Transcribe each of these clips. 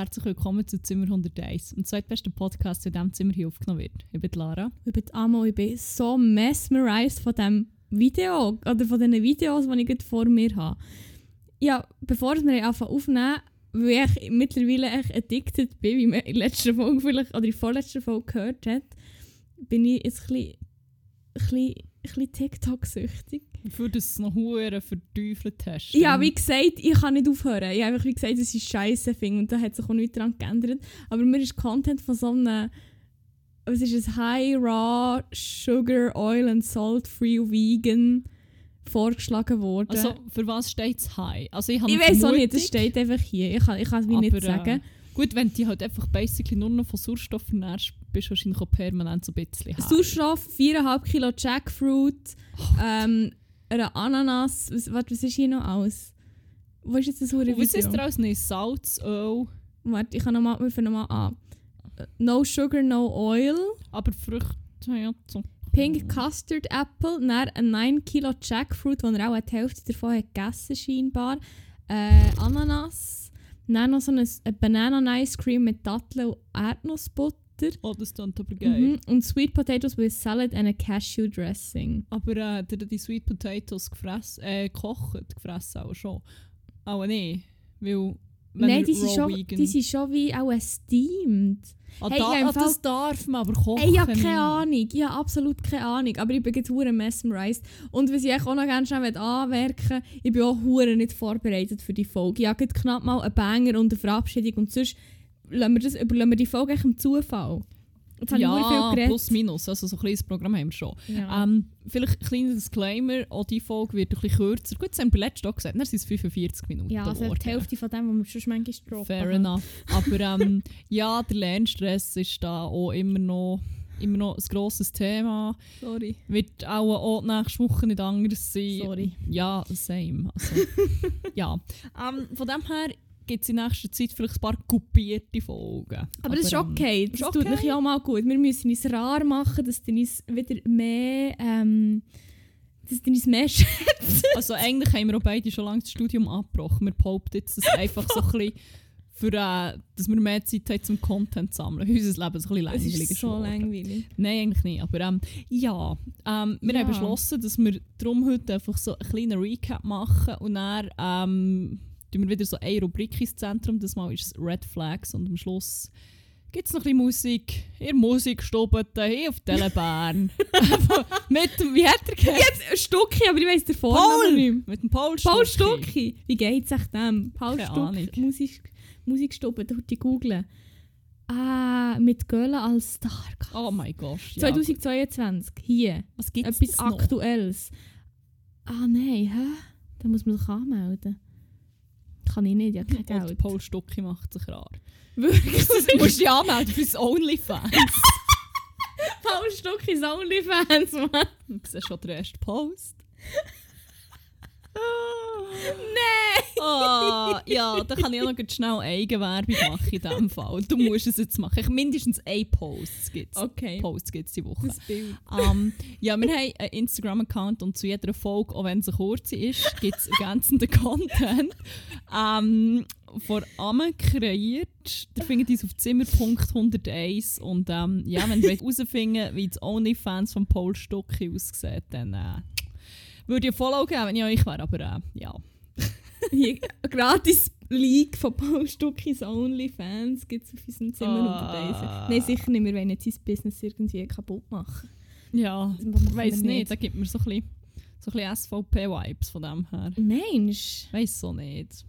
Herzlich willkommen zu Zimmer 101, dem zweitbesten Podcast, der in diesem Zimmer hier aufgenommen wird. Ich bin Lara. Ich bin Amo, ich bin so mesmerized von diesem Video oder von diesen Videos, die ich gerade vor mir habe. Ja, bevor wir anfangen aufnehmen, weil ich mittlerweile echt addicted bin, wie man in der letzten Folge vielleicht, oder in der vorletzten Folge gehört hat, bin ich jetzt ein bisschen, bisschen, bisschen TikTok-süchtig. Für das noch hure verteufelt hast. Ja, wie gesagt, ich kann nicht aufhören. Ich habe einfach wie gesagt, dass ich scheiße finde und da hat sich auch nichts daran geändert. Aber mir ist Content von so einem, was ist es, High Raw Sugar Oil and Salt Free Vegan vorgeschlagen worden. Also, für was steht es High? Also, ich ich weiß auch nicht, Vermutung, steht einfach hier. Ich kann, ich kann es aber, nicht sagen. Äh, gut, wenn du halt einfach basically nur noch von Sauerstoff ernährst, bist du wahrscheinlich auch permanent so ein bisschen high. Sauerstoff, 4,5 Kilo Jackfruit, ähm, eine Ananas. Was, was ist hier noch alles? Wo ist jetzt das hure was ist daraus? Nein, Salz, Öl, Warte, ich kann nochmal, nochmal an. No sugar, no oil. aber Früchte, ja, so. Pink Custard Apple, dann ein 9 Kilo Jackfruit, wo er auch die Hälfte davon hat gegessen scheinbar. Äh, Ananas. Dann noch so ein, ein Banana Ice Cream mit Datteln und Erdnussbutter. Oh, das klingt aber geil. Mhm. Und Sweet Potatoes with Salad and a Cashew Dressing. Aber äh, hat die Sweet Potatoes gefressen, äh, gekocht, gefressen auch schon. Auch nicht, weil... Nein, die sind, schon, vegan- die sind schon wie auch steamed. Ah, Hey, da, ah, das darf man, aber kochen ich habe keine Ahnung. Ich habe absolut keine Ahnung. Aber ich bin jetzt hure mesmerized. Und was ich auch noch gerne schnell anmerken möchte, ich bin auch hure nicht vorbereitet für die Folge. Ich habe knapp mal einen Banger und eine Verabschiedung. Und sonst lassen wir, das, überlassen wir die Folge im Zufall. Jetzt habe ich Ja, viel geredet. plus minus, also so ein kleines Programm haben wir schon. Ja. Ähm, vielleicht ein kleiner Disclaimer, auch die Folge wird ein bisschen kürzer. Gut, das haben wir letztes auch gesagt, dann sind es 45 Minuten ja, also die. Hälfte von dem, was wir schon manchmal droppen. Fair enough. Aber ähm, ja, der Lernstress ist da auch immer noch, immer noch ein grosses Thema. Sorry. Wird auch, auch nächste Woche nicht anders sein. Sorry. Ja, same. Also, ja. Ähm, von dem her gibt es in nächster Zeit vielleicht ein paar kopierte Folgen. Aber das ist ähm, okay. Das ist tut okay. mich ja mal gut. Wir müssen uns rar machen, dass die uns wieder mehr... Ähm, dass die uns mehr schätzen. Also eigentlich haben wir auch beide schon lange das Studium abgebrochen. Wir behaupten jetzt, dass einfach so ein bisschen für, äh, dass wir mehr Zeit haben zum Content zu sammeln. Unser Leben ist ein bisschen Es langweiliger ist so geworden. langweilig. Nein, eigentlich nicht. Aber ähm, ja, ähm, wir Ja. haben beschlossen, dass wir darum heute einfach so einen kleinen Recap machen und dann ähm, tun wir wieder so eine Rubrik ins Zentrum. Das Mal ist es Red Flags und am Schluss gibt es noch ein bisschen Musik. Ihr Musikstube hier auf Telebern. Mit dem, wie hat er geheißen? Jetzt Stucki, aber ich weiss den Vornamen nicht. Mit dem Paul Paul Stucki. Stucki. Wie geht's echt dem? Paul Keine Ahnung. Stucki, Musik, Musikstube, da die googlen. Ah, mit Göhlen als Star. Oh mein Gott. Ja. 2022, hier. Was gibt es Etwas? Aktuelles. Ah nein, hä? Da muss man sich anmelden. Kann ich nicht, ich habe kein Und Geld. Paul Stucki macht sich rar. Wirklich? Du musst dich anmelden für das OnlyFans. Paul Stucki ist Onlyfans, Mann. Du siehst schon den ersten Post. Nein! Ah, ja, da kann ich auch noch schnell Eigenwerbung machen in diesem Fall. Du musst es jetzt machen. Ich, mindestens ein Post gibt es. Okay. Post gibt's die Woche. Das Bild. Ähm, ja, wir haben einen Instagram-Account und zu jeder Folge, auch wenn sie kurz ist, gibt es ergänzenden Content. Ähm, vor Amme kreiert. Ihr findet uns auf Zimmer.101 und ähm, ja, wenn ihr herausfinden wie das OnlyFans von Paul Stucki aussieht, dann äh, würde ich ein Follow geben, wenn ich euch wäre, aber äh, ja. Hier, gratis Leak von Paul Stuckis Onlyfans gibt es auf unserem Zimmer Ah. und Nein, sicher nicht. Wir wollen nicht sein Business irgendwie kaputt machen. Ja, ich weiß wir nicht, da gibt mir so ein bisschen, so bisschen SVP-Vibes von dem her. Mensch. Weiß so nicht.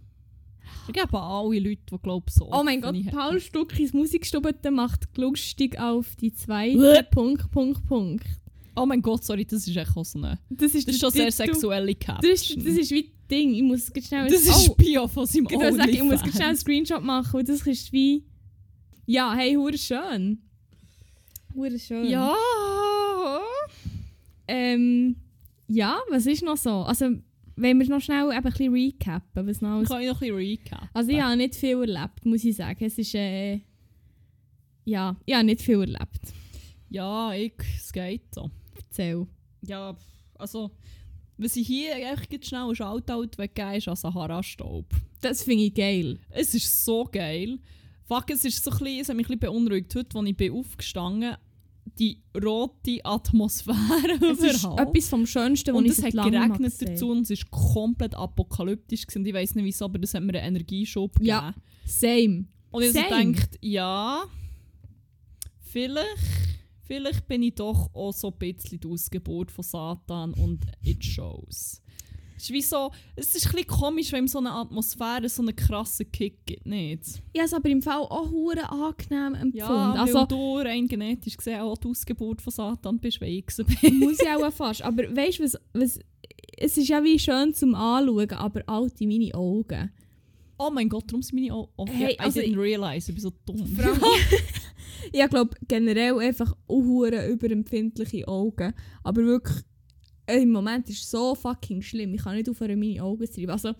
Ich glaube alle Leute, die glauben so. Oh mein Gott. Paul Stuckis Musikstube macht lustig auf die zweite Punkt, Punkt, Punkt. Oh mein Gott, sorry, das ist echt so eine. Das ist, Das ist schon sehr Titel. sexuelle Das Caption. ist, das ist wie Ding. Ich muss schnell... Das ist oh, Bio von seinem ich, sagen, ich muss schnell einen Screenshot machen. Und das ist wie... Ja, hey, hure schön. Hure schön. Ja. Ähm, ja, was ist noch so? Also, wenn wir noch schnell eben ein bisschen recappen, was noch. Kann ich noch ein bisschen recap? Also ich habe nicht viel erlebt, muss ich sagen. Es ist... Äh, ja, ich habe nicht viel erlebt. Ja, ich, es geht so. Erzähl. Ja, also Was ich hier echt jetzt schnell ein Shoutout weggeben ist an Sahara-Staub. Das finde ich geil. Es ist so geil. Fuck, es ist so ein bisschen, es hat mich ein bisschen beunruhigt. Heute, als ich bin aufgestanden die rote Atmosphäre Es ist überall. etwas vom Schönsten, was Und ich es seit hat langem mal geregnet gesehen dazu und es ist komplett apokalyptisch. Gewesen. Und ich weiß nicht wieso, aber das hat mir einen Energieschub Ja. gegeben. Same. Und ich Same. habe gedacht, ja, vielleicht, vielleicht bin ich doch auch so ein bisschen die Ausgeburt von Satan und it shows. Es ist wie so, es ist ein bisschen komisch, wenn so eine Atmosphäre so einen krassen Kick gibt, nicht? Ich habe es aber im Fall auch hure angenehm empfunden. Ja, also du rein genetisch gesehen auch die Ausgeburt von Satan bist, weil muss ich auch fast. Aber weißt du, was, was, es ist ja wie schön zum Anschauen, aber alte meine Augen. Oh mein Gott, darum sind meine Augen... Oh, Hey, I also didn't realize, ich bin so dumm. Ich glaube generell einfach auch hure überempfindliche Augen. Aber wirklich, im Moment ist es so fucking schlimm. Ich kann nicht aufhören, meine Augen zu treiben. Also,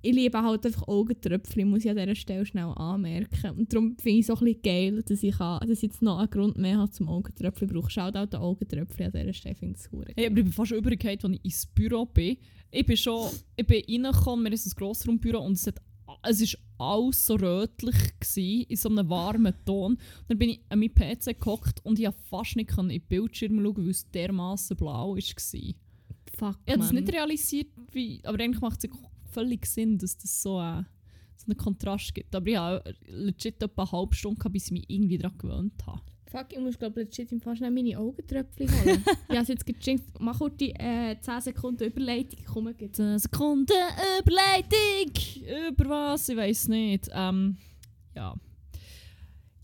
ich liebe halt einfach Augentröpfchen, muss ich an dieser Stelle schnell anmerken. Und darum finde ich es so ein bisschen geil, dass ich, kann, dass ich jetzt noch einen Grund mehr habe zum Augentröpfchen brauche. Schaut auch den Augentröpfchen an dieser Stelle, finde ich es Hey, aber ich bin fast übergekehrt, als ich ins Büro bin. Ich bin schon, ich bin reingekommen, wir haben ein Grossraumbüro und es, hat, es ist alles so rötlich gewesen, in so einem warmen Ton. Und dann bin ich an meinem PC gehockt und ich konnte fast nicht in die Bildschirme schauen, weil es dermaßen blau war. Ich Fuck, habe das Mann. nicht realisiert, wie, aber eigentlich macht es völlig Sinn, dass das so, äh, so einen Kontrast gibt. Aber ich habe legit etwa eine halbe Stunde, gehabt, bis ich mich irgendwie daran gewöhnt habe. Fuck, ich muss glaube legit im Fall schnell meine Augentröpfchen holen. ich habe jetzt gejinxt. Mach kurz die äh, 10 Sekunden Überleitung. Komm, geht. 10 Sekunden Überleitung! Über was? Ich weiß nicht. Ähm, ja.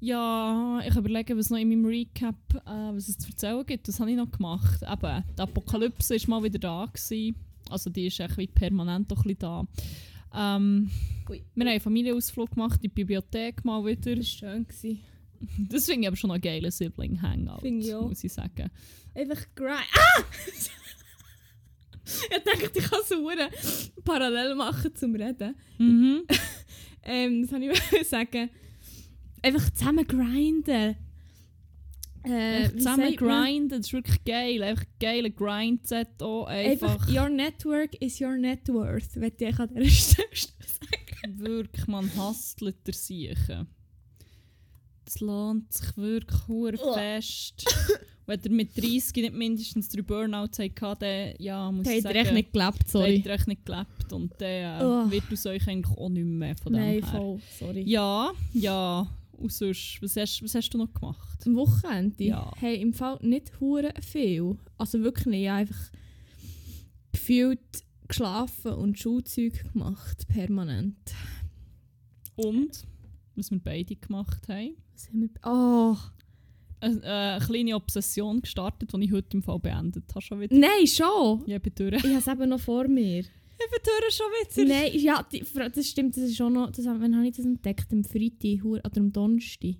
Ja, ich überlege, was noch in meinem Recap, äh, was es zu erzählen gibt. Das habe ich noch gemacht. Eben, die Apokalypse war mal wieder da. Gewesen. Also die ist echt wie permanent doch ein da. Ähm, Ui. wir haben einen Familienausflug gemacht, in die Bibliothek mal wieder. Das war schön. Gewesen. Das finde ich aber schon einen geilen Sibling-Hangout, Finde ich auch. muss ich sagen. Einfach grind. Ah! ich dachte, ich kann hure parallel machen zum Reden. Mhm. Ähm, das wollte ich sagen. Einfach zusammen grinden. Äh, zusammen grinden, das ist wirklich geil. Einfach geiler Grind-Set auch. Einfach, Einfach, your network is your net worth, möchte ich an dieser Stelle sagen. wirklich, man hustelt der Siechen. Das lohnt sich wirklich hure Oh. fest. Wenn ihr mit 30 nicht mindestens drei Burnouts habt, dann ja, muss ich hat sagen, er echt nicht gelebt, sorry. habt ihr echt nicht gelebt. Und dann äh, Oh. wird aus euch eigentlich auch nicht mehr von dem Nein, her. voll, sorry. Ja, ja. Und sonst, was hast, was hast du noch gemacht? Am Wochenende? Ja. Hey, im Fall nicht hure viel. Also wirklich nicht. Einfach gefühlt geschlafen und Schulzeug gemacht, permanent. Und, was wir beide gemacht haben. Was haben wir... Oh! Eine, äh, eine kleine Obsession gestartet, die ich heute im Fall beendet habe. Schon wieder. Nein, schon! Ja, durch. Ich habe es eben noch vor mir. Ich bin durch schon wieder. Nein, ja, die, das stimmt, das ist schon noch... Das, wann habe ich das entdeckt? Am Freitag oder am Donnerstag?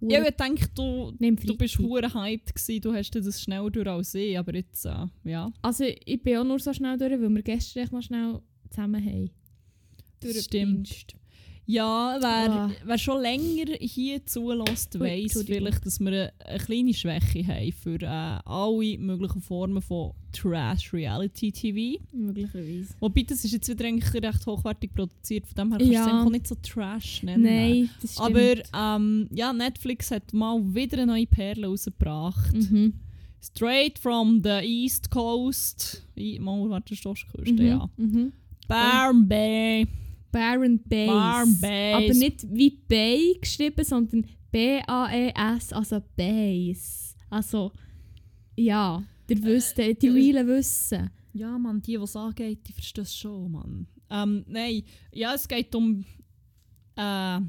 Hure- Ja, ich denke, du, Nein, du bist hure hyped gewesen, du hast das schneller durch als ich, aber jetzt, äh, ja. Also ich bin auch nur so schnell durch, weil wir gestern echt noch schnell zusammen haben. Das stimmt. Ja, wer, Ah. wer schon länger hier zulässt, Entschuldigung. vielleicht, dass wir eine, eine kleine Schwäche haben für äh, alle möglichen Formen von Trash-Reality-TV. Möglicherweise. Wobei, das ist jetzt wieder eigentlich recht hochwertig produziert, von dem her kannst du Ja. es einfach auch nicht so Trash nennen. Nein, das stimmt. Aber ähm, ja, Netflix hat mal wieder eine neue Perle rausgebracht. Mhm. Straight from the East Coast. Mal, warte, Ostküste, Mhm. ja. Mhm. Barm Bay. Baron Bass. Barm Bass. Aber nicht wie Bay geschrieben, sondern B-A-E-S, also Bass. Also, ja, der wisst, die, die ja, Weilen wissen. Ja, Mann, die, die es angeht, die verstehen es schon, Mann. Ähm, nein, ja, es geht um äh,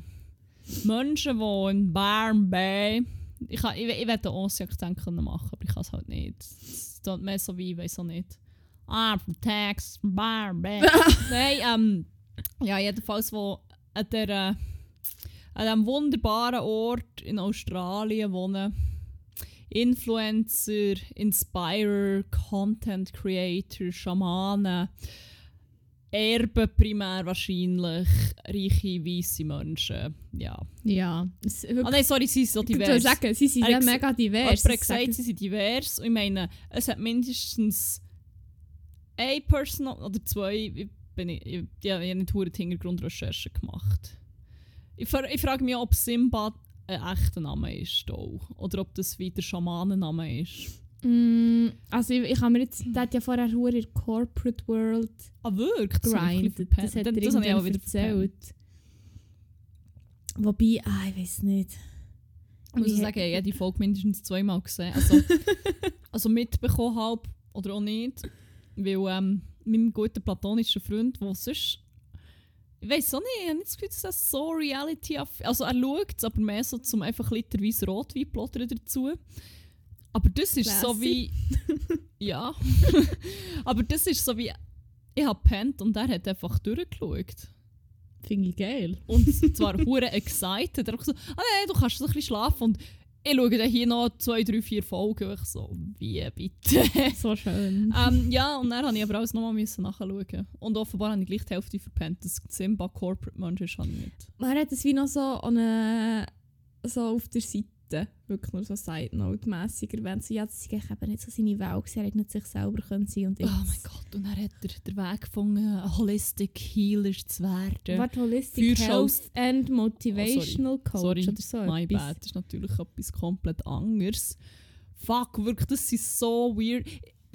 Menschen, die in Barm Bay. Ich, kann- ich, ich werde Aussie-Akzent können machen, aber ich kann es halt nicht. Es tut mehr so wie, ich weiß auch nicht. Ah, from Texas, Barm Bay. nein, ähm, ja, jedenfalls, wo an der, äh, an diesem wunderbaren Ort in Australien wohnen. Influencer, Inspirer, Content Creator, Schamanen, Erben primär wahrscheinlich, reiche, weisse Menschen. Ja. Ja, Ah nein, sorry, sie sind so ich würde divers. sagen, sie sind ja mega divers. Das sagen- gesagt, sie sind divers. Und ich meine, es hat mindestens eine Person oder zwei, ich, bin ich, ich, ich habe nicht hure die Hintergrundrecherche gemacht. Ich, ich frage mich, ob Simba ein echter Name ist auch, oder ob das wieder Schamanenname ist. Mm, also ich, ich habe mir jetzt, der hat ja vorher in der Corporate World Ah wirklich? Das habe ich ein bisschen grindet. Das verpennt. hat er das auch wieder verpennt. erzählt. Wobei, ah, ich weiß nicht. Ich muss sagen, ich habe jede Folge mindestens zweimal gesehen. Also, also mitbekommen halb oder auch nicht. Weil ähm, meinem guten platonischen Freund, der sonst. Ich weiß auch nicht, ich habe nicht das Gefühl, dass das so reality Also er schaut es, aber mehr so zum einfach literweise Rotwein plottern dazu. Aber das ist so wie. ja. aber das ist so wie. Ich habe pennt und er hat einfach durchgeschaut. Finde ich geil. Und zwar hure excited. Er hat so, ah nein, du kannst so ein bisschen schlafen. Und ich schaue dann hier noch zwei, drei, vier Folgen. Ich so, wie bitte? So schön. ähm, ja, und dann musste ich aber alles nochmal müssen nachschauen. Und offenbar habe ich gleich die Hälfte verpennt. Das Simba Corporate Mensch ist ich nicht. Man hat es wie noch so, eine, so auf der Seite, wirklich nur so Side Note-mässig erwähnt. So, ja, eigentlich eben nicht so seine Welt, gewesen. er hätte nicht sich selber können sein und Oh mein Gott, und dann hat er den Weg gefunden, Holistic Healer zu werden. What Holistic Feuershows- Health and Motivational Coach Sorry, oder so My etwas. bad, das ist natürlich etwas komplett anderes. Fuck, wirklich, das ist so weird.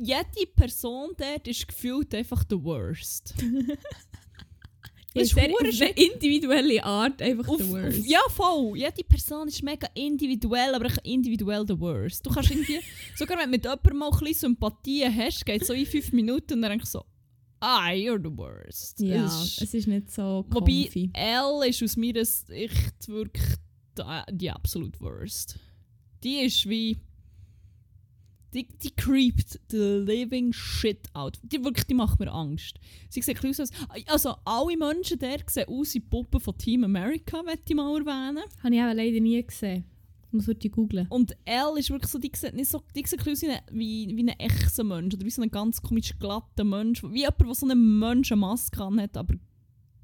Jede Person dort ist gefühlt einfach the worst. Ja, ist sehr, eine individuelle Art einfach Auf, the worst. auf, ja, voll. Jede Person ist mega individuell, aber individuell the worst. Du kannst irgendwie, sogar wenn du mit jemandem mal ein bisschen Sympathie hast, geht so in fünf Minuten und dann denkst du so, ah, you're the worst. Ja, Es ist- es ist nicht so Wobei comfy. Elle ist aus meiner Sicht wirklich die, die absolute worst. Die ist wie. Die, die creept the living shit out. Die, wirklich, die macht mir Angst. Sie sieht aus als... Also alle Menschen der sehen aus wie Puppen von Team America, möchte ich mal erwähnen. Habe ich auch leider nie gesehen. Muss heute googlen. Und Elle ist wirklich so, die sieht nicht so, die sieht aus wie, ein- wie, wie ein echter Mensch. Oder wie so ein ganz komisch glatter Mensch. Wie jemand, der so eine Menschenmaske hat, aber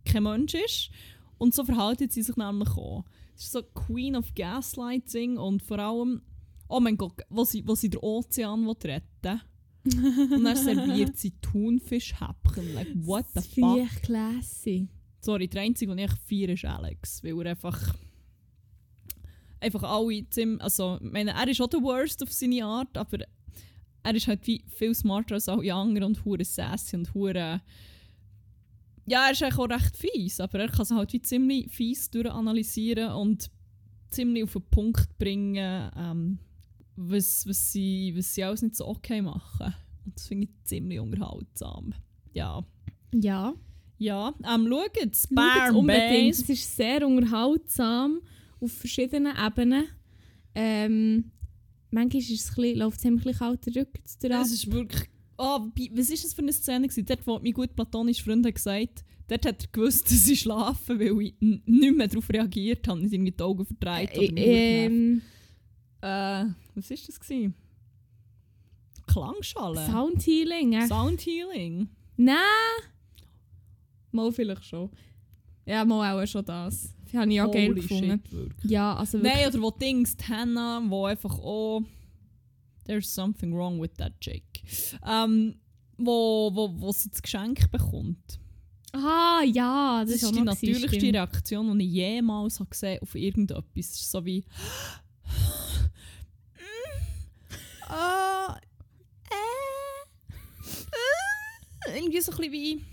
kein Mensch ist. Und so verhalten sie sich nämlich auch. Es ist so Queen of Gaslighting und vor allem, oh mein Gott, wo sie, wo sie den Ozean retten Und dann serviert sie Thunfischhäppchen. Like, what the Das fuck? echt classy. Sorry, der einzige, den ich feiere, ist Alex. Weil er einfach. Einfach alle ziemlich. Also, ich meine, er ist auch der Worst auf seine Art, aber er ist halt wie viel smarter als alle anderen und hure sassy und hure. Ja, er ist eigentlich auch recht fies, aber er kann es halt wie ziemlich fies durchanalysieren und ziemlich auf den Punkt bringen, ähm, was, was, sie, was sie alles nicht so okay machen. Und das finde ich ziemlich unterhaltsam. Ja. Ja. Ja, ähm, schaut, Spare unbedingt. Es ist sehr unterhaltsam auf verschiedenen Ebenen. Ähm, manchmal ist es bisschen, läuft es ein bisschen kalter durch. Das ist wirklich. Oh, was war das für eine Szene? Gewesen? Dort, wo mein gut platonischer Freund hat gesagt dort hat er gewusst, dass ich schlafe, weil ich nicht mehr darauf reagiert habe. Nicht irgendwie die Augen verdreht oder genervt. ähm, Äh, was war das? Gewesen? Klangschale? Sound Healing. Äh. Sound Healing? Nein! Mal vielleicht schon. Ja, mal auch schon das. Das habe ich auch geil Holy gefunden. shit. Ja, also wirklich. Nein, oder wo Dings, die Hannah, wo einfach oh, there's something wrong with that chick. Ähm, wo, wo, wo sie das Geschenk bekommt. Ah, ja, das, Das, ist die natürlichste. Reaktion, die ich jemals habe gesehen auf irgendetwas. So wie. Ah, äh, äh, irgendwie so ein bisschen wie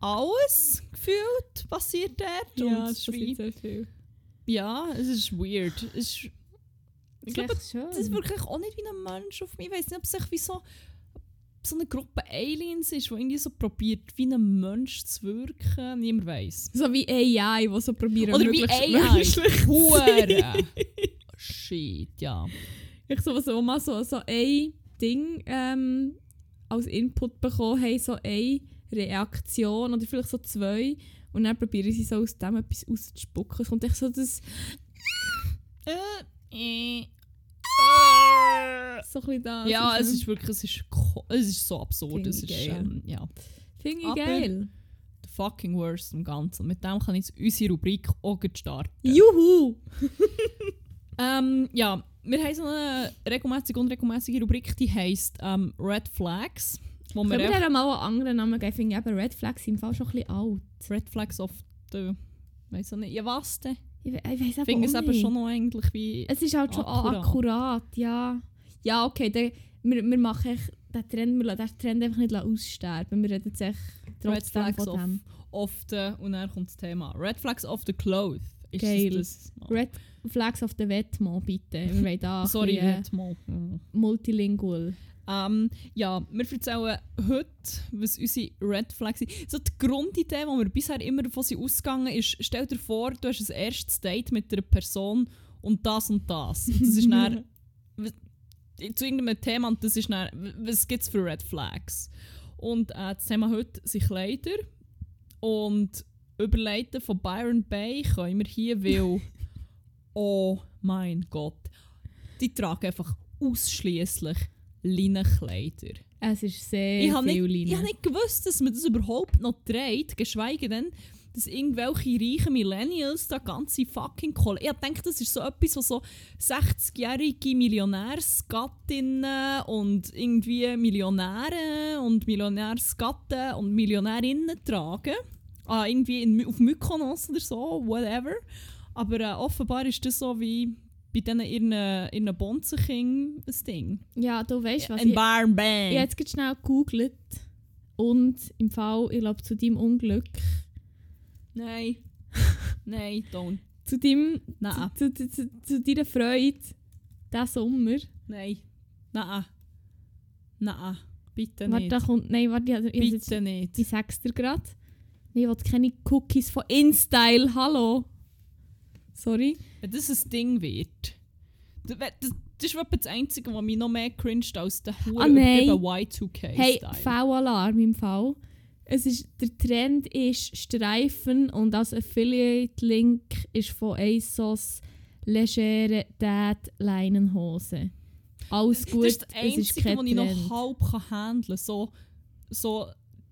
alles gefühlt passiert dort. Ja, und es passiert sehr viel. ja, es ist weird. Es ist, ich glaube, das ist wirklich auch nicht wie ein Mensch auf mich. Ich weiß nicht, ob es echt wie so, so eine Gruppe Aliens ist, die irgendwie so probiert, wie ein Mensch zu wirken. Niemand weiß. so wie AI, die so probieren, Oder wie AI. menschlich. Shit, ja. Ich so, so mal so, so ein Ding ähm, als Input bekommen haben, so eine Reaktion oder vielleicht so zwei. Und dann probieren sie so aus dem etwas auszuspucken. Es kommt echt so das, Äh, äh, äh. so ein das. Ja, es ist wirklich, es ist, es ist so absurd. Finde Es ich ist, geil. ähm, ja, Finde ich geil. the fucking worst im Ganzen. Mit dem kann ich jetzt unsere Rubrik auch starten. Juhu! Ähm, ja, wir haben so eine regelmäßige und unregelmäßige Rubrik, die heisst ähm, Red Flags. Wo Können wir dir mal einen anderen Namen geben? Ich finde eben Red Flags sind im Fall schon ein bisschen alt. Red Flags auf der... Weiss auch nicht. Ja, was denn? Ich, we- ich weiss Ich finde es eben schon noch eigentlich wie... Es ist halt schon Akkurat. ja. Ja, okay, dann, wir, wir machen echt den Trend, wir lassen den Trend einfach nicht aussterben. Wir reden jetzt echt Red trotzdem Flags von of, dem. of the... Und dann kommt das Thema. Red Flags of the Clothes. Ist Geil. Das, das? Red Flags auf der Wetmo, bitte. Wir wollen da Sorry. Mhm. multilingual. Ähm, ja, wir erzählen heute, was unsere Red Flags sind. So die Grundidee, die wir bisher immer davon sind ausgegangen ist, stell dir vor, du hast ein erstes Date mit einer Person und das und das. Und das ist dann zu irgendeinem Thema und das ist dann, was gibt es für Red Flags? Und äh, das Thema heute sind Kleider und Überleiten von Byron Bay können wir hier, weil oh mein Gott, die tragen einfach ausschließlich Linnenkleider. Es ist sehr Ich habe viel nicht, ich Leine. hab nicht gewusst, dass man das überhaupt noch trägt, geschweige denn, dass irgendwelche reichen Millennials da ganze fucking Kohle. Ich denke, das ist so etwas, was so 60-jährige Millionärsgattinnen und irgendwie Millionäre und Millionärsgatten und Millionärinnen tragen. Ah, irgendwie in, auf Mykonos oder so, whatever. Aber äh, offenbar ist das so wie bei diesen ihren, ihren Bonzenking ein Ding. Ja, du weißt was. Ein Barn Bang. ich habe jetzt schnell gegoogelt und im Fall, ich glaube, zu deinem Unglück, Nein. Nein, don't. zu deinem, Nein. zu, zu, zu, zu deiner Freude, diesen Sommer. Nein. Nein. Nein. Bitte Warte, nicht. da kommt, nein, warte, ich, ich, ich, jetzt, Bitte nicht. ich sag's dir gerade. Ich will keine Cookies von InStyle, hallo. Sorry. Wenn das ein Ding wird. Das, das, das ist das Einzige, was mich noch mehr cringed als der hure Ah, nein. übertriebene Y2K-Style. Hey, V-Alarm im Fall. Es ist, der Trend ist Streifen und als Affiliate-Link ist von ASOS legere Dad-Leinenhose. Alles gut, das ist das Einzige, was ich noch halb handeln kann. So, so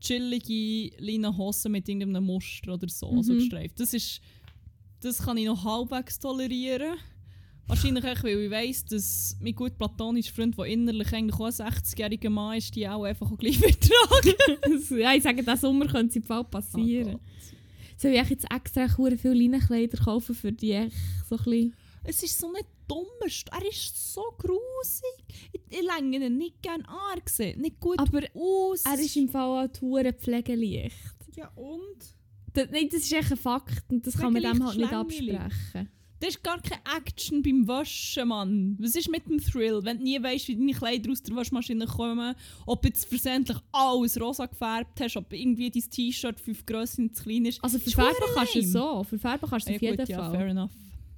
chillige Leinenhosen mit irgendeinem Muster oder so, so Mhm. gestreift. Das, ist, das kann ich noch halbwegs tolerieren. Wahrscheinlich auch, weil ich weiss, dass mein gut platonischer Freund, der innerlich eigentlich auch ein 60-jähriger Mann ist, die auch einfach auch gleich wird tragen. ja, ich sage, diesen Sommer könnte es im Fall passieren. Oh. Soll ich jetzt extra viele Leinenkleider kaufen, für die echt so ein bisschen... Es ist so nicht dummer. St- Er ist so grusig. Ich, ich länge ihn nicht gerne an. Er sieht nicht gut Aber aus. Er ist im Fall auch hure pflegeleicht. Ja und? Das, nein, das ist echt ein Fakt und das kann man dem halt nicht absprechen. Da ist gar keine Action beim Waschen, Mann. Was ist mit dem Thrill, wenn du nie weißt, wie deine Kleider aus der Waschmaschine kommen, ob du jetzt versehentlich alles rosa gefärbt hast, ob irgendwie dein T-Shirt fünf Grössen zu klein ist. Also verdammt kannst du es so, für Farben kannst du es Ja, auf jeden gut, ja, Fall. fair enough.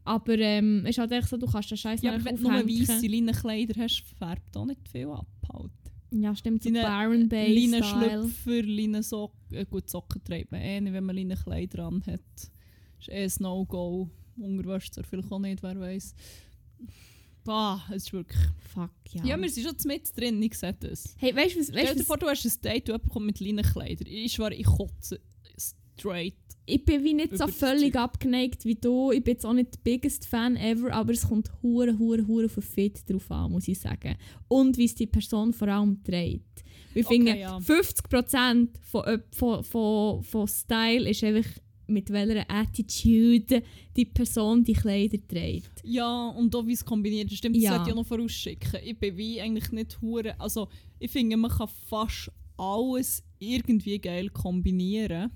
Aber ähm, es ist halt echt so, du kannst den Scheiß Ja, wenn du nur weisse Linnenkleider hast, färbt auch nicht viel ab. Halt. Ja, stimmt, so Deine Baron Bay. Leinenschlüpfer, Leinensocken, äh, gut, Socken trägt man eh nicht, wenn man Linnenkleider an hat. ist eh ein No-Go. Unterwäscht zwar vielleicht auch nicht, wer weiß. Bah, es ist wirklich... Fuck, ja. Ja, wir sind schon mit drin, ich sehe das. hey, weißt du, was, Stell dir vor, du hast ein Date jemand kommt mit Linnenkleider. Ich schwöre, ich kotze straight. ich bin wie nicht so das völlig abgeneigt wie du. Ich bin jetzt auch nicht der biggest Fan ever, aber es kommt hure, hure, hure von Fit drauf an, muss ich sagen. Und wie es die Person vor allem trägt. Ich Okay, finde, ja. 50% von, von, von, von Style ist einfach mit welcher Attitude die Person die Kleider trägt. Ja, und auch wie es kombiniert ist. Stimmt, das Ja. sollte ich auch noch vorausschicken. Ich bin wie eigentlich nicht hure. Also, ich finde, man kann fast alles irgendwie geil kombinieren.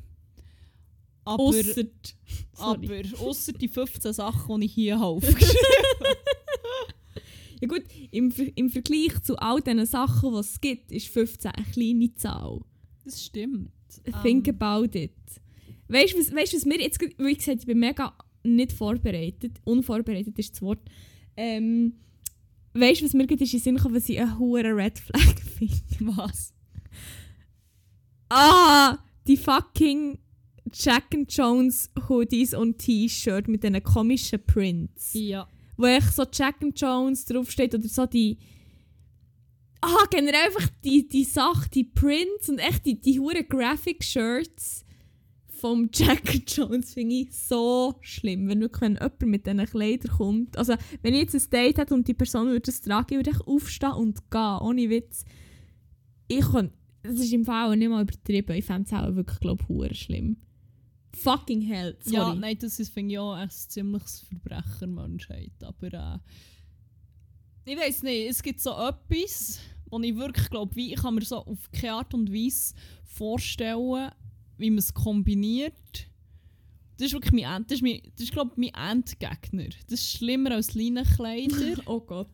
Aber, Ausser, aber ausser die 15 Sachen, die ich hier habe aufgeschrieben Ja gut, im, im Vergleich zu all diesen Sachen, die es gibt, ist 15 eine kleine Zahl. Das stimmt. Think Ähm, about it. Weißt du, was, weißt, was mir jetzt, wie gesagt, ich bin mega nicht vorbereitet. Unvorbereitet ist das Wort. Ähm, weißt du, was mir gerade in den Sinn kam, was ich eine hohe Red Flag finde? Was? Ah! Die fucking Jack and Jones Hoodies und T-Shirt mit diesen komischen Prints. Ja. Wo echt so Jack and Jones draufsteht oder so die. Ah, generell einfach die, die Sache, die Prints und echt die, die hure Graphic Shirts vom Jack and Jones finde ich so schlimm. Wenn wirklich wenn jemand mit diesen Kleidern kommt. Also, wenn ich jetzt ein Date hätte und die Person würde das tragen, würde ich aufstehen und gehen, ohne Witz. Ich kann, das ist im Fall nicht mal übertrieben. Ich fände es auch wirklich, glaube ich, schlimm. Fucking hell, sorry. Ja, nein, das ist, finde ich auch ein ziemliches Verbrechermenschheit. Aber äh, ich weiß nicht, es gibt so etwas, wo ich wirklich glaube, wie ich kann mir so auf keine Art und Weise vorstellen, wie man es kombiniert. Das ist wirklich mein, End, das ist, mein, das ist glaube ich, mein Endgegner. Das ist schlimmer als Leinenkleider. oh Gott.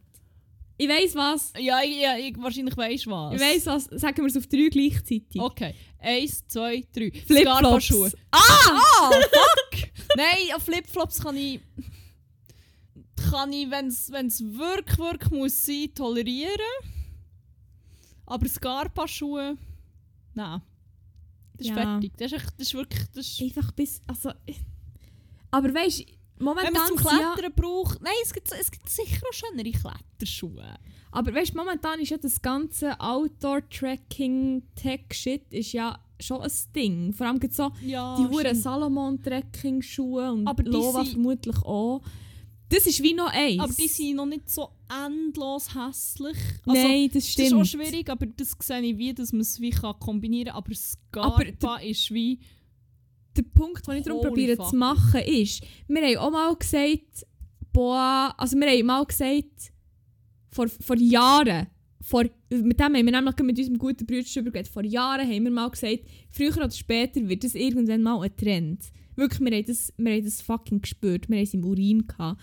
Ich weiss was. ja, ich, ja, ich wahrscheinlich weisst was. Ich weiss was. Sagen wir es auf drei gleichzeitig. Okay, eins, zwei, drei. Flipflops. Ah! ah! Fuck! Nein, an Flipflops kann ich. Kann ich, wenn es wirklich, wirklich muss sein, tolerieren. Aber Scarpa-Schuhe. Nein. Das ist Ja. fertig. Das ist, echt, das ist wirklich. Das ist, Einfach bis. Also, aber weißt du, wenn man momentan. es zum sind ja- Klettern braucht. Nein, es gibt, es gibt sicher auch schönere Kletterschuhe. Aber weißt momentan ist ja das ganze Outdoor-Tracking-Tech-Shit ist ja schon ein Ding. Vor allem gibt so Ja, die huren stimmt. Salomon-Trekking-Schuhe und Aber Lova vermutlich auch. Das ist wie noch eins. Aber die sind noch nicht so endlos hässlich. Also, Nein, das Das ist stimmt. auch schwierig, aber das sehe ich wie, dass man es wie kann kombinieren kann. Aber Scarpa ist wie... der Punkt, den ich darum probiere zu machen, ist, wir haben auch mal gesagt, boah, also wir haben mal gesagt, vor, vor Jahren, vor, mit dem haben wir nämlich mit unserem guten Bruder darüber geredet, vor Jahren haben wir mal gesagt, früher oder später wird das irgendwann mal ein Trend. Wirklich, wir haben das, wir haben das fucking gespürt, wir haben es im Urin gehabt.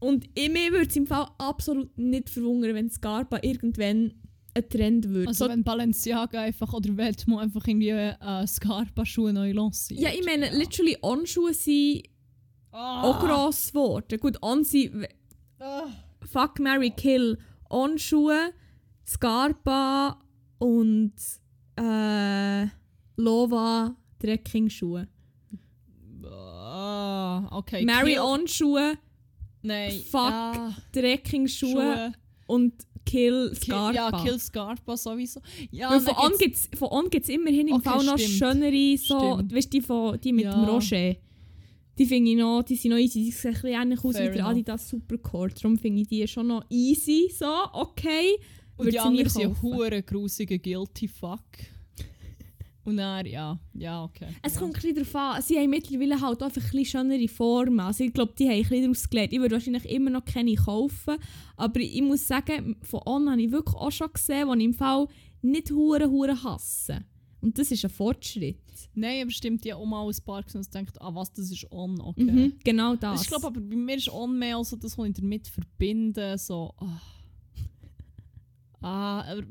Und ich, mir würde es im Fall absolut nicht verwundern, wenn Scarpa irgendwann ein Trend wird. Also So- wenn Balenciaga einfach oder Veltmo einfach irgendwie äh, Scarpa-Schuhe neu lanciert. ja, ich meine, literally On-Schuhe sind Ah. auch gross geworden. Gut, On sind Ah. Fuck, Mary Kill, On-Schuhe, Scarpa und äh, Lova Trekking-Schuhe. Ah, okay. Mary On-Schuhe, Nein. Fuck. Ja, Trekking-Schuhe Schuhe. Und Kill Kill, Scarpa. ja, Kill Scarpa sowieso. Ja, Weil von gibt's- von On gibt's immerhin im Okay, Fall noch stimmt. schönere, so, Stimmt. weißt du, die, von, die mit Ja. dem Roger. Die finde ich noch, die sind noch easy, die sehen ein bisschen ähnlich aus Fair wie der. Adidas Supercore. Darum finde ich die schon noch easy, so, okay. Und die anderen sind kaufen. hure grusige Guilty Fuck. Und dann, ja, ja, okay. Es ja. kommt ein bisschen darauf an. Sie haben mittlerweile halt einfach ein bisschen schönere Formen. Also ich glaube, die haben ein bisschen daraus gelernt. Ich würde wahrscheinlich immer noch keine kaufen. Aber ich muss sagen, von On habe ich wirklich auch schon gesehen, die ich im Fall nicht hure hure hasse. Und das ist ein Fortschritt. Nein, aber stimmt, ja auch mal ein paar gesehen und denkt, ah was, das ist on, okay. Mhm, genau das. Ich glaube aber bei mir ist on mehr also das, was ich damit verbinde, so, ah. ah aber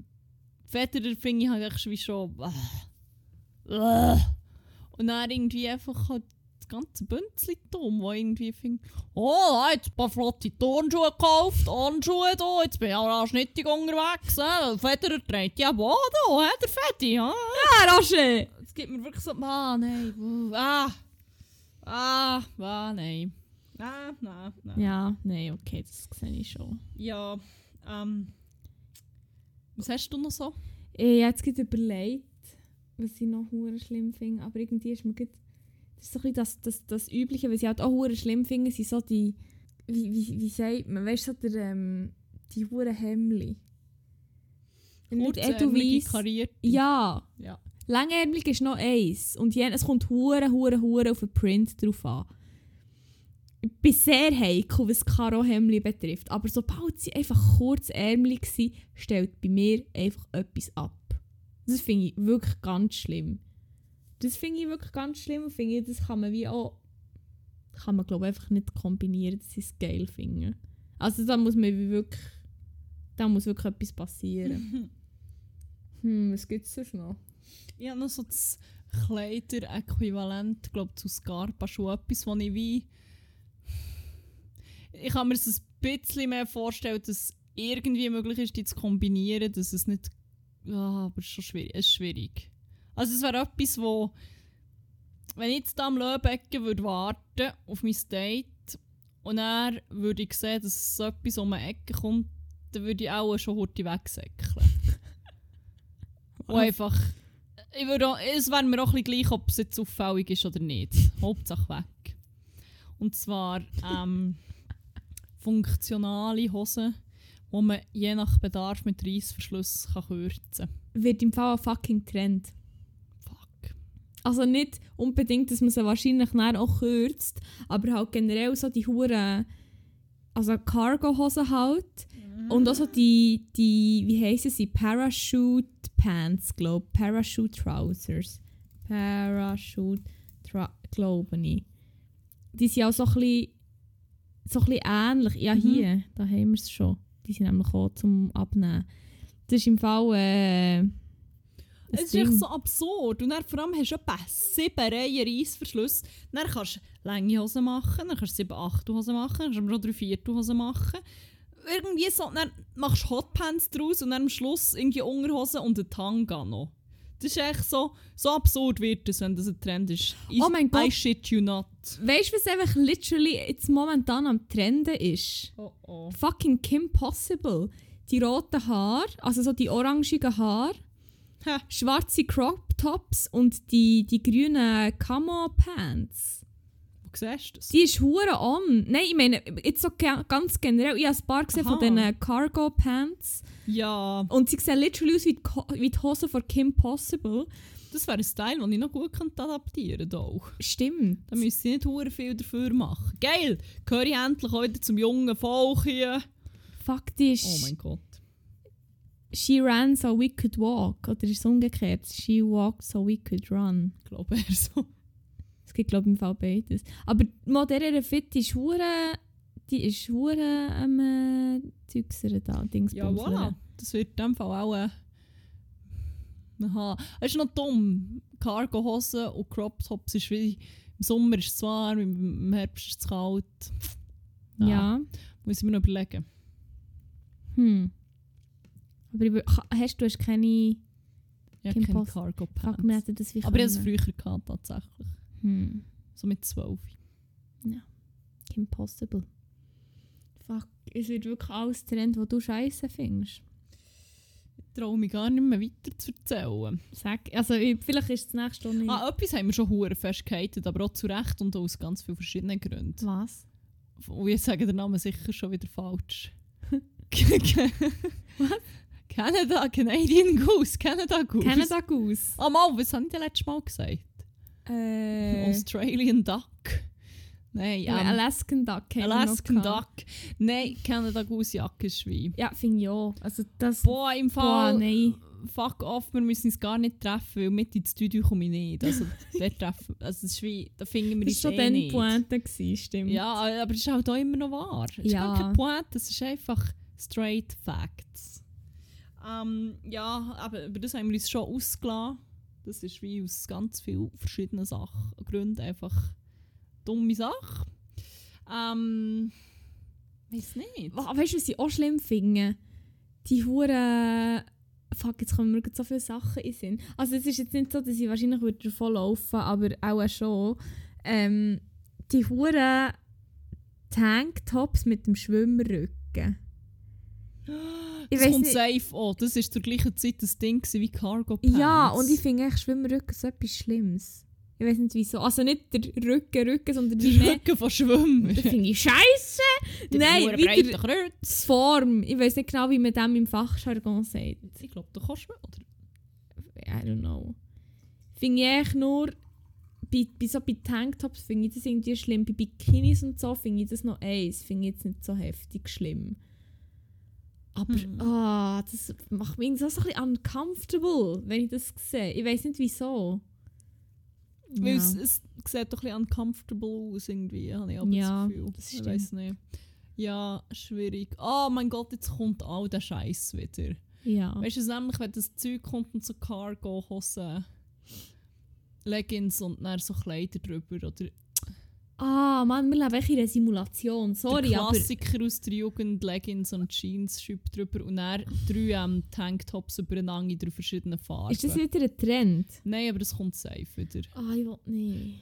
Federer finde ich halt echt wie schon, ah. Ah. Und dann irgendwie einfach halt das ganze Bünzli dumm, wo irgendwie finde, oh, hat ein paar flotte Turnschuhe gekauft, Turnschuhe da, jetzt bin ich auch schnittig unterwegs, äh. Federer trägt ja da, hä, der Fedi, ja. ah, Roger! Es gibt mir wirklich so, ah, nein, ah, ah, ah, nein. Ah, nein, nein. Ja, nein, okay, das sehe ich schon. Ja, ähm. Was hast du noch so? Ich habe jetzt überlegt, was ich noch hure schlimm finde. Aber irgendwie ist mir gerade... Das ist so ein das, das, das Übliche, was ich halt auch hure schlimm finde, sind so die... Wie, wie, wie sagt man? Weißt du, so der, ähm, die hure Hemmli. Edelweiss. karierte. Ja. Ja. Langärmelig ist noch eins. Und je, es kommt hure, hure, hure auf den Print drauf an. Ich bin sehr heikel, was Karo-Hemli betrifft. Aber sobald sie einfach kurzärmelig sind, stellt bei mir einfach etwas ab. Das finde ich wirklich ganz schlimm. Das finde ich wirklich ganz schlimm und finde ich, das kann man wie auch kann man glaube einfach nicht kombinieren, dass sie es geil finden. Also da muss man wie wirklich da muss wirklich etwas passieren. hm, was gibt es sonst noch? Ich habe noch so das Kleider-Äquivalent, glaube zu Scarpa schon etwas, wo ich wie. Ich kann mir es ein bisschen mehr vorstellen, dass es irgendwie möglich ist, die zu kombinieren, dass es nicht. Ja, aber es ist schon schwierig. Es ist schwierig. Also, es wäre etwas, wo. Wenn ich jetzt da am Löbecken würde warten auf mein Date und dann würde ich sehen, dass es so etwas um eine Ecke kommt, dann würde ich auch schon heute wegsäckeln. Und einfach. Ich würde auch, es wäre mir auch ein bisschen gleich, ob es jetzt auffällig ist oder nicht. Hauptsache weg. Und zwar ähm, funktionale Hosen, die man je nach Bedarf mit Reissverschluss kann kürzen kann. wird im Fall ein fucking Trend. Fuck. Also nicht unbedingt, dass man sie wahrscheinlich auch kürzt, aber halt generell so die Huren, also Cargo-Hosen halt. Und auch so die, die wie heissen sie, Parachute Pants, glaube ich. Parachute Trousers. Parachute, glaube ich. Die sind auch so ein bisschen, so ein bisschen ähnlich. Ja, Mhm. hier, da haben wir es schon. Die sind nämlich auch zum Abnehmen. Das ist im Fall äh, Es ist echt so absurd. Und dann vor allem hast du etwa sieben Reihen Reissverschluss. Dann kannst du lange Hosen machen, dann kannst du sieben Achtelhosen machen, dann kannst du drei Viertelhosen machen. Irgendwie so, dann machst du Hotpants draus und dann am Schluss irgendwie Unterhosen und einen Tanga noch. Das ist echt so, so absurd wird es, wenn das ein Trend ist. I, Oh mein I Gott. shit you not. Weißt du, was einfach literally jetzt momentan am Trenden ist? Oh oh. Fucking Kim Possible. Die roten Haare, also so die orangigen Haare, Ha. schwarze Crop Tops und die, die grünen Camo Pants. Siehst du das? Die ist hure on. Nein, ich meine, jetzt so ge ganz generell, ich habe ein paar gesehen von Aha. diesen Cargo Pants Ja, und sie sehen literally aus wie die, Ko- wie die Hose von Kim Possible. das wäre ein Style, den ich noch gut könnte adaptieren könnte. Stimmt. Da müsste ich nicht hure viel dafür machen. Geil! Gehöre ich endlich wieder zum jungen Volk hier. Faktisch. Oh mein Gott. She ran so we could walk. Oder ist es umgekehrt? She walked so we could run. Ich glaube eher so. Gibt, glaube ich, im Fall beides. Aber Moderne Fit ist hure. Die ist hure am äh, Zeugser da. Ja, Dingsbumsler. voilà. Das wird in dem Fall auch. Äh, aha. Es ist noch dumm. Cargo-Hosen und Crop-Tops ist wie. Im Sommer ist es warm, im Herbst ist es kalt. Ja. Muss ich mir noch überlegen. Hm. Aber ich, hast du hast keine. Ja, keine Cargo-Pants. Aber ich hatte es früher gehabt, tatsächlich. Hm. So mit 12. Kim Possible. Fuck, es wird wirklich alles Trend, wo du scheiße findest. Ich traue mich gar nicht mehr weiter zu erzählen. Sag, also ich- vielleicht ist das nächste Stunde. Ah, etwas haben wir schon hure festgehalten, aber auch zu Recht und aus ganz vielen verschiedenen Gründen. Was? Und ich sage den Namen sicher schon wieder falsch. Was? Canada, Canadian Goose, Canada Goose. Canada Goose. Ah, mal, was habe ich denn letztes Mal gesagt? Äh, Australian Duck. Nein, ja, ähm, Alaskan Duck. Alaskan. Duck. Nein, Canada Goose Jacke ist Schwein. Ja, finde ich auch. Also das... Boah, im Fall. Boah, nein. Fuck off, wir müssen uns gar nicht treffen, weil mit ins Studio komme ich nicht. Also, dort treffen, also das ist wie, da finden wir Das uns war schon eh dann nicht. Pointe, gewesen, stimmt. Ja, aber es ist halt auch immer noch wahr. Es ist Ja. gar kein Point, es ist einfach straight facts. Ähm, ja, aber über das haben wir uns schon ausgelassen. Das ist wie aus ganz vielen verschiedenen Sachen, Gründen einfach dumme Sache. Ähm, weiß nicht. Weißt du, was ich auch schlimm finde? Die Hure. Fuck, jetzt kommen mir so viele Sachen in Sinn. Also, es ist jetzt nicht so, dass ich wahrscheinlich würde davon laufen aber auch schon. Ähm, die Hure Tanktops mit dem Schwimmrücken. Ich Das kommt nicht- safe an. Das war zur gleichen Zeit das Ding wie Cargo Pants. Ja, und ich finde echt Schwimmrücken so etwas Schlimmes. Ich weiß nicht wieso. Also nicht der Rücken, Rücken, sondern die. Rücken von Schwimmer. Das finde ich scheiße. Nein, wieder Kreuz. Form. Ich weiß nicht genau, wie man dem im Fachjargon sagt. Ich glaube, du kannst schwimmen, oder? I don't know. Finde ich echt nur, bei, bei, so bei Tanktops finde ich das irgendwie schlimm. Bei Bikinis und so finde ich das noch eins. Finde ich jetzt nicht so heftig schlimm. Aber Hm. ah, das macht mich so, so ein bisschen uncomfortable, wenn ich das sehe. Ich weiß nicht wieso. Weil Ja. es, es sieht doch ein bisschen uncomfortable aus, irgendwie, habe ich aber Ja, das Gefühl. das ich weiß nicht. Ja, schwierig. Oh mein Gott, jetzt kommt all der Scheiß wieder. Ja. Weißt du, es nämlich, wenn das Zeug kommt und so Cargo-Hosen, Leggings und dann so Kleider drüber oder Ah, Mann, wir leben echt in einer Simulation. Sorry, der aber... Klassiker aus der Jugend, Leggings und Jeans, Schüpp drüber und dann drei ähm, Tanktops übereinander in drei verschiedenen Farben. Ist das wieder ein Trend? Nein, aber das kommt safe wieder. Ah, ich will nicht.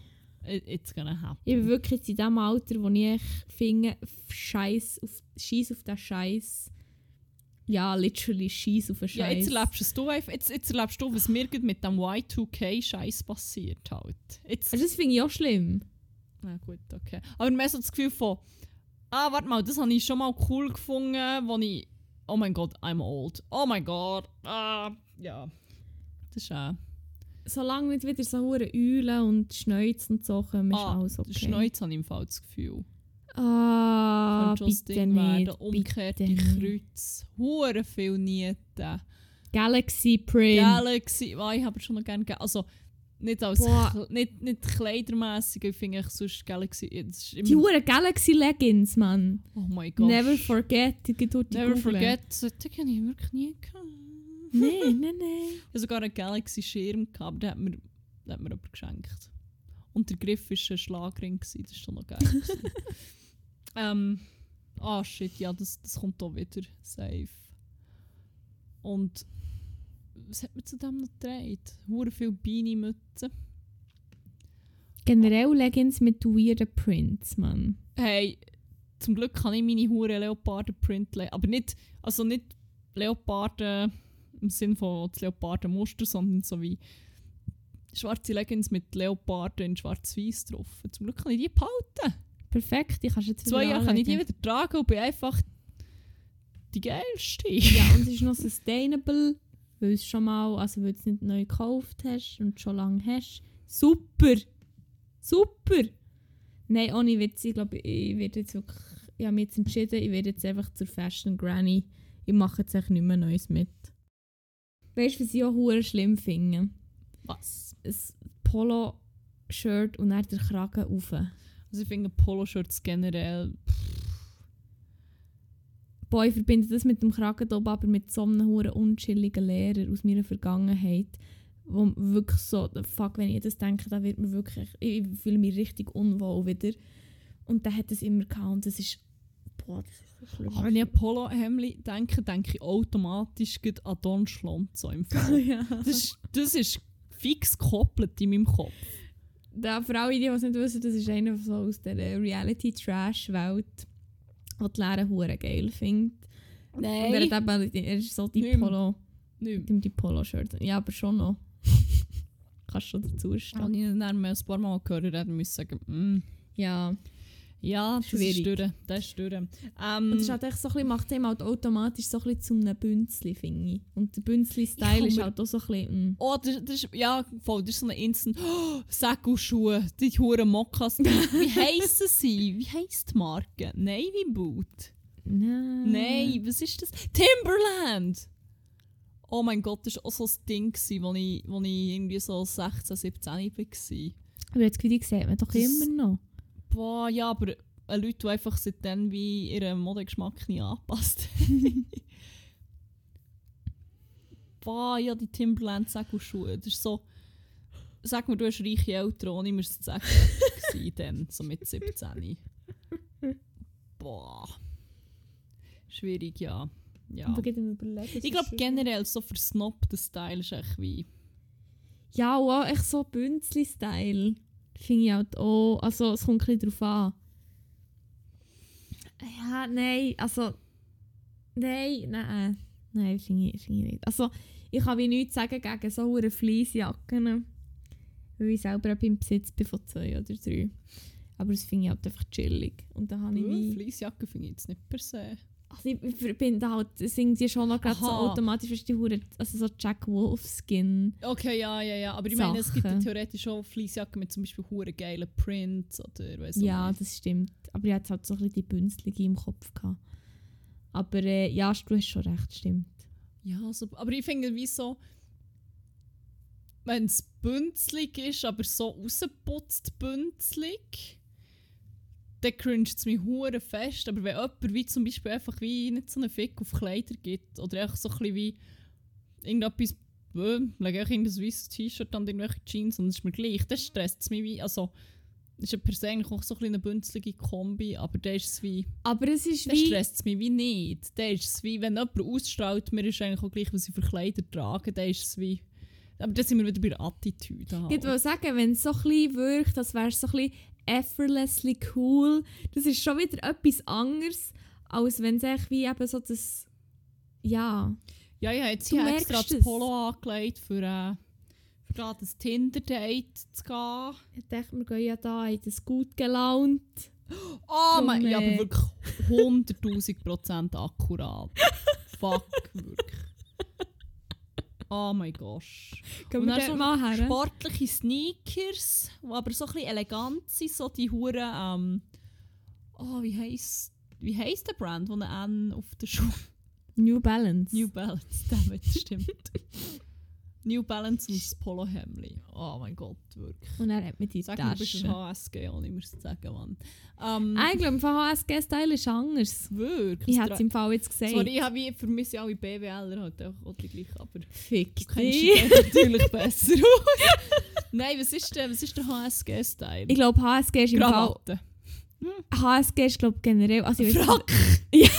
It- It's gonna happen. Ich bin wirklich jetzt in dem Alter, wo ich finde, Scheiß auf, Scheiß auf den Scheiß. Ja, literally Scheiß auf den Scheiß. Ja, jetzt erlebst du einfach, jetzt, jetzt erlebst du, was mir mit dem Y2K-Scheiß passiert halt. Jetzt, Also das finde ich auch schlimm. Na gut, okay. Aber mehr so das Gefühl von, ah, warte mal, das habe ich schon mal cool gefunden, wo ich, oh mein Gott, I'm old. Oh mein Gott, ah, ja. Das ist auch... Solange nicht wieder so hure Eulen und Schnäuz und so kommen, ist Ah, alles okay. Schneuz habe ich im Fall das Gefühl. Ah, bitte Ding werden. nicht. Umgekehrte bitte nicht. Kreuz. Hure viel Nieten. Galaxy Print. Galaxy, oh, ich habe schon noch gerne ge- Also nicht als Boah. Nicht, nicht kleidermässig, ich finde ich sonst Galaxy. Ist Die hure Galaxy Leggings, Mann. oh mein Gott. Never forget. Die geht durch die Never googlen. forget. Die habe ich wirklich nie gehabt. Nein, nein, nein. Ich hatte sogar einen Galaxy-Schirm, gehabt, aber den hat mir, den hat mir jemand geschenkt. Und der Griff war ein Schlagring, gewesen, das war schon noch geil. ähm, ah shit, ja, das, das kommt auch wieder. Safe. Und was hat man zu dem noch getragen? Hure viel Beanie-Mützen. Generell Leggings mit weirden Prints, Mann. Hey, zum Glück kann ich meine hure Leoparden-Print legen. Aber nicht, also nicht Leoparden im Sinne von das Leoparden-Muster, sondern so wie schwarze Leggings mit Leoparden in schwarz-weiß drauf. Zum Glück kann ich die behalten. Perfekt, die kannst du jetzt wieder Zwei Jahre kann ich die wieder tragen und bin einfach die geilste. Ja, und es ist noch sustainable, weil du es schon mal, also weil du es nicht neu gekauft hast und schon lange hast. Super! Super! Nein, ohne Witz, ich glaube, ich werde jetzt wirklich, ich habe mich jetzt entschieden, ich werde jetzt einfach zur Fashion Granny. Ich mache jetzt echt nicht mehr Neues mit. Weißt du, was ich auch hure schlimm finde? Was? Ein Polo-Shirt und dann der Kragen rauf. Also ich finde Poloshirts generell... Boah, ich verbinde das mit dem Kragen oben, aber mit so einem huren unchilligen Lehrer aus meiner Vergangenheit, wo wirklich so, fuck, wenn ich das denke, da wird mir wirklich, ich ich fühle mich richtig unwohl wieder. Und der hat das immer gehabt und das ist, boah, das ist so schlimm. Aber wenn ich an Polo-Hemli denke, denke ich automatisch an Don Schlonzo im Fall. ja. Das ist, das ist fix gekoppelt in meinem Kopf. Da, für alle, die es nicht wissen, das ist einer so aus der Reality-Trash-Welt, die die Lehrer hure geil findet. Und er, hat eben, er ist so die Nicht mehr. Polo, Nicht die Polo-Shirt. Ja, aber schon noch. Kannst schon dazu mehr. stehen. Als ich dann ein paar Mal gehört musste ich sagen, mm, Ja. Ja, das Schwierig. ist durch. Das ist durch. Ähm, Und das ist halt echt so ein bisschen, macht ihm halt automatisch so ein bisschen zu einem Bünzli, finde ich. Und der Bünzli-Style ist halt auch so ein bisschen, mm. Oh, das, das ist, ja, voll, das ist so ein Instant, oh, Säckelschuhe, die huren Mokkas. Wie heissen sie? Wie heisst die Marke? Navy Boot? Nein. Nein, was ist das? Timberland! Oh mein Gott, das war auch so ein Ding, wo ich, wo ich irgendwie so 16, 17 war. Aber jetzt wie sieht man doch Das- immer noch. Boah, ja, aber Leute, die einfach seitdem wie ihren Modegeschmack nie angepasst Boah, ja, die Timberland Segelschuhe. Das ist so. Sag mir, du hast reiche Eltern, ohne mir zu sagen. dann, so mit 17. Boah. Schwierig, ja. ja. Ich glaube generell so für Snob der Style ist echt wie. Ja, auch echt so Bünzli-Style. Finde ich halt auch. Also, es kommt ein bisschen drauf an. Ja, nein, also. Nein, nein. Nein, finde ich, finde ich nicht. Also, ich kann wie nichts sagen gegen so eine Fleecejacken. Weil ich selber auch im Besitz bin von zwei oder drei. Aber das finde ich halt einfach chillig. Und da habe ich wie... Fleecejacke finde ich jetzt nicht per se. Also ich verbinde halt, sind die schon noch gerade so automatisch, du, die Hure- also so Jack Wolfskin. Okay, ja, ja, ja. Aber ich meine, es gibt ja Sachen. theoretisch auch Fleecejacken mit zum Beispiel hure geilen Prints oder weiss Ja, nicht. das stimmt. Aber ich hatte halt so ein bisschen die Bünzlige im Kopf. Gehabt. Aber äh, ja, du hast schon recht, stimmt. Ja, also, aber ich finde, wie so, wenn es bünzlig ist, aber so rausgeputzt bünzlig, dann cringe es mich hure fest. Aber wenn jemand wie zum Beispiel einfach wie nicht so einen Fick auf Kleider gibt oder einfach so ein bisschen wie irgendetwas, äh, lege ich irgendein weißes T-Shirt an irgendwelche Jeans und es ist mir gleich, dann stresst es mich wie, also, das ist ja per se eigentlich auch so ein eine bünzlige Kombi, aber der ist es wie... Aber es ist wie... stresst es mich wie nicht. Dann ist es wie, wenn jemand ausstrahlt, mir ist eigentlich auch gleich, was sie für Kleider tragen, dann ist es wie... Aber dann sind wir wieder bei der Attitüde. Ich Halt. wollte sagen, wenn es so ein wirkt, als wäre es so ein effortlessly cool, das ist schon wieder etwas anderes, als wenn es wie eben so das... Ja. Ja, habe jetzt hier extra das. Polo angelegt, für, äh, gerade das Tinder-Date zu gehen. Ich dachte, wir gehen ja da in das gut gelaunt. Oh Drum, mein ja, aber wirklich 100'000 Prozent akkurat. Fuck, wirklich. Oh mein Gott. Und dann so mal her? Sportliche Sneakers, die aber so ein bisschen elegant sind, so die Huren. Ähm, oh, wie heisst, wie heisst der Brand, ein N auf der Schuhe. New Balance. New Balance, damit stimmt. New Balance und das Polo-Hemli. Oh mein Gott, wirklich. Und er hat mir die Sag mir, du bist ein Tasche. HSG, ohne mir zu sagen, Mann. Ähm, Ah, ich glaube, von HSG-Style ist anders. wirklich. Ich hätte es im Fall jetzt gesagt. Sorry, ich habe für mich sind alle BWLer halt auch, auch die gleich, aber Fick du kennst dich. natürlich besser aus. Nein, was ist was ist der HSG-Style? Ich glaube, HSG ist im Fall... Krawatte. HSG ist glaube generell... Also Frack. nicht-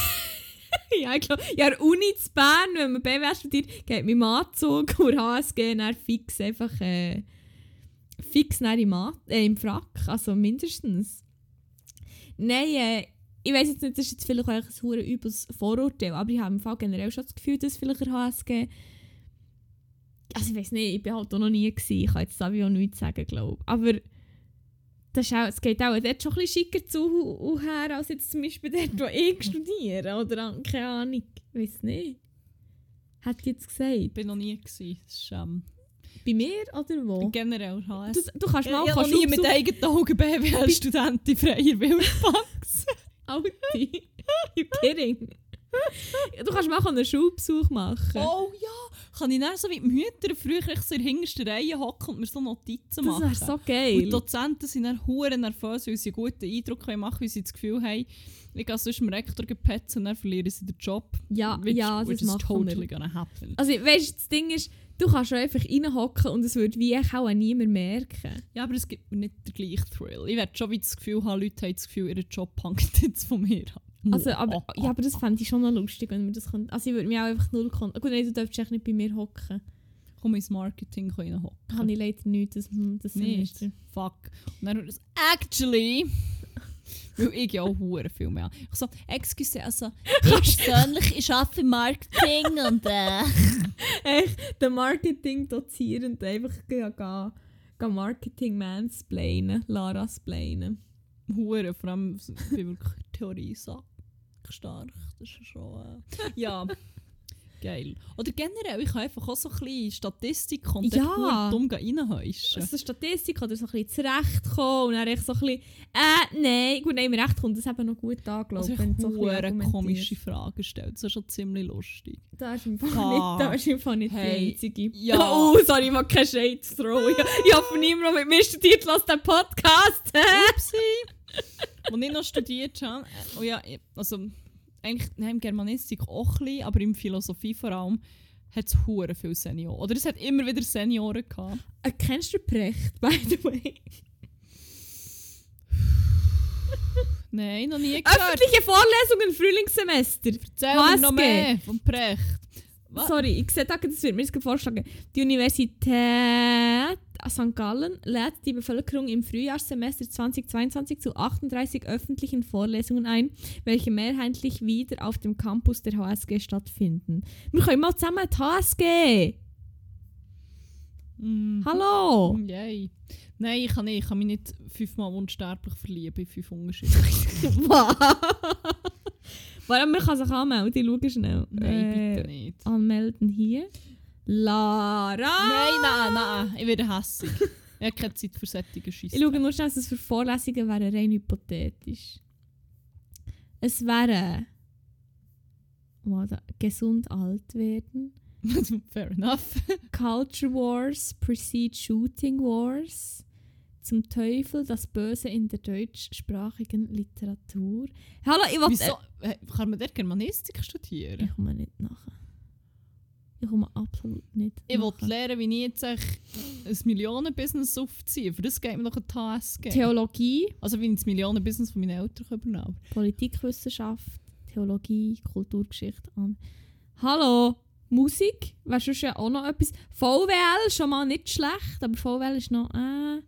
ja, ich glaube, ja, Uni zu Bern, wenn man BWL studiert, geht mit dem Anzug und HSG dann fix einfach... Äh, fix dann im, äh, im Frack, also mindestens. Nein, äh, ich weiß jetzt nicht, das ist jetzt vielleicht auch ein hure übles Vorurteil, aber ich habe im Fall generell schon das Gefühl, dass vielleicht der HSG... Also ich weiß nicht, ich bin halt auch noch nie gewesen, ich kann jetzt auch nichts sagen, glaube. Aber das ist auch, es geht auch dort schon ein bisschen schicker zu und her, als jetzt zum Beispiel dort, wo ich studiere, oder keine Ahnung, ich weiß nicht. Hat ich jetzt gesagt? Ich bin noch nie gewesen. Das ist, ähm, Bei mir oder wo? generell Du, HS. du kannst Ich mal noch kannst nie mit eigenen Augen BWL-Studentin freier Wildbanks. Alti. You kidding? Du kannst mal einen Schulbesuch machen. oh ja, kann ich dann so wie die Mütter früher so in der hintersten Reihe hocken und mir so Notizen das machen? wäre so Und geil. die Dozenten sind dann hure nervös, weil sie einen guten Eindruck können machen weil sie das Gefühl haben, ich gehe sonst dem Rektor gepetzen und dann verlieren sie den Job. Ja, which, ja, das is machen totally wir. gonna happen. Also weißt du, das Ding ist, du kannst schon einfach reinhocken und es würde wie echt auch niemand merken. Ja, aber es gibt mir nicht den gleichen Thrill. Ich werde schon wie das Gefühl haben, Leute haben das Gefühl, ihren Job hängt jetzt von mir ab. Also, aber, Oh, ja, aber das fände ich schon noch lustig, wenn wir das könnten. Also ich würde mich auch einfach null kon Gut, nein, du darfst echt nicht bei mir hocken. Komm ins Marketing reinhocken. Habe ich leider nicht, das, das Nicht. Semester. Fuck. Und dann das actually. Weil ich ja auch hure viel mehr. Ich so, excuse, also, ich persönlich, ich arbeite im Marketing und äh. Echt, der Marketing-Dozierend einfach gehen, gehen, gehen Marketing-Mansplainen, Lara-splainen. Hure, vor allem ich bin wirklich stark. Das ist schon. Äh, ja. Geil. Oder generell, ich kann einfach auch so ein bisschen Statistik und Ja. dumm reinhäuschen. Also Statistik oder so ein bisschen zurechtkommen und dann echt so ein bisschen, äh, nein, gut, nein, mir recht kommt das eben noch gut an, glaube Also ich, du so ein komische Fragen stellt. Das ist schon ziemlich lustig. Da ist im Fall Fuck. nicht, da ist im Fall nicht Hey, die einzige. ja. Oh, sorry, ich mag keinen Shade throw. Ich, ich hoffe, niemand, mit mir studiert, lässt den Podcast. Upsi! Als ich noch studiert habe, äh, oh ja, also eigentlich im Germanistik auch ein bisschen, aber in Philosophie vor allem, hat es hure viele Senioren. Oder es hat immer wieder Senioren gehabt. Äh, kennst du Precht, by the way? Nein, noch nie gehört. Öffentliche Vorlesungen im Frühlingssemester. Erzähl mir noch mehr vom Precht. Was? Sorry, ich sehe, das wird mir jetzt vorschlagen. Die Universität St. Gallen lädt die Bevölkerung im Frühjahrssemester 2022 zu 38 öffentlichen Vorlesungen ein, welche mehrheitlich wieder auf dem Campus der HSG stattfinden. Wir können mal zusammen die HSG! Mm. Hallo! Yay. Nein, ich kann nicht. Ich kann mich nicht fünfmal unsterblich verlieben in fünf unterschiedlichen. Warte, man kann sich anmelden, ich schaue schnell. Nein, Äh, bitte nicht. Anmelden hier. Lara! Nein, nein, nein. Ich werde hässig. Ich habe keine Zeit für solche Scheiße. Ich schaue nur schnell, dass es für Vorlesungen wäre rein hypothetisch. Es wäre warte, gesund alt werden, Fair enough. Culture Wars precede Shooting Wars, zum Teufel das Böse in der deutschsprachigen Literatur. Hallo, ich will Wieso? Äh, Kann man dort Germanistik studieren? Ich komme nicht nachher. Ich komme absolut nicht Ich will nachher. lernen, wie ich jetzt ein Millionen-Business aufziehe. Für das geht mir noch ein TSG. Theologie, also wie ich das Millionen-Business von meinen Eltern übernehmen kann. Politikwissenschaft, Theologie, Kulturgeschichte an. Hallo, Musik, wäre sonst ja auch noch etwas. VWL, schon mal nicht schlecht, aber VWL ist noch äh,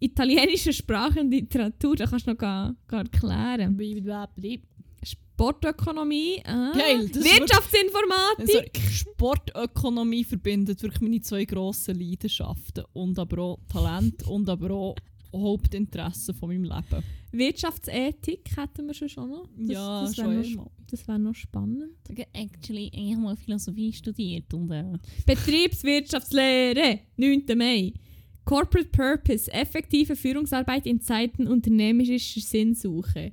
italienische Sprache und Literatur, da kannst du noch gar, gar erklären. Sportökonomie, äh, Geil, das Wirtschaftsinformatik. Sorry, Sportökonomie verbindet wirklich meine zwei grossen Leidenschaften. Und aber auch Talent und aber auch Hauptinteresse von meinem Leben. Wirtschaftsethik hätten wir schon schon noch. Das, ja, das wäre schon noch, das wär noch spannend. Ich habe actually mal Philosophie studiert und äh, Betriebswirtschaftslehre, 9. Mai. Corporate Purpose, effektive Führungsarbeit in Zeiten unternehmerischer Sinnsuche.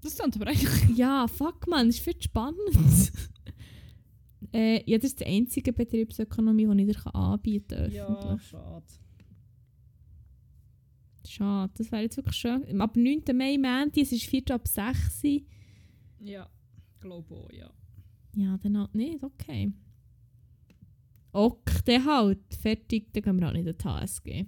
das klingt aber eigentlich... Ja, fuck man, das ist viel spannend. äh, ja, das ist die einzige Betriebsökonomie, die ich dir anbieten kann. öffentlich. schade. Schade, das wäre jetzt wirklich schön. Ab 9. Mai, Mänti, es ist 4 ab 6 Uhr. Ja, glaube auch, ja. Ja, dann halt nicht, okay. Ok, dann halt. Fertig, dann gehen wir halt nicht in die HSG.